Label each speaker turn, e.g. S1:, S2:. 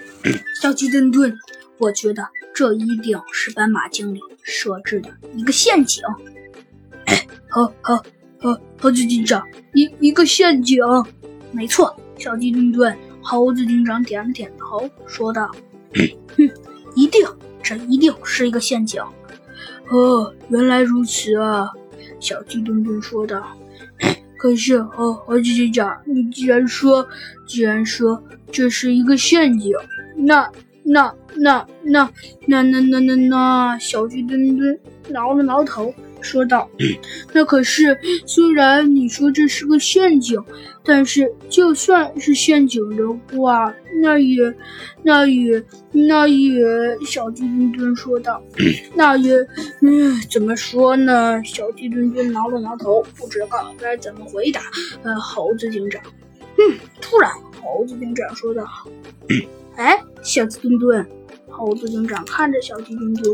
S1: 小鸡墩墩，我觉得这一定是斑马经理设置的一个陷阱。
S2: 好好好，猴子警长，一一个陷阱。
S1: 没错，小鸡墩墩。猴子警长点了点头，说道：“哼，一定，这一定是一个陷阱。”
S2: 哦，原来如此啊！小鸡墩墩说道。可是，哦，猴子警长，你既然说，既然说这是一个陷阱，那……那那那那那那那那，小鸡墩墩挠了挠头，说道：“ 那可是，虽然你说这是个陷阱，但是就算是陷阱的话，那也那也那也。”小鸡墩墩说道：“ 那也……嗯，怎么说呢？”小鸡墩墩挠了挠头，不知道该怎么回答。呃，猴子警长，
S1: 嗯，突然，猴子警长说道。哎，小鸡墩墩，猴子警长看着小鸡墩墩。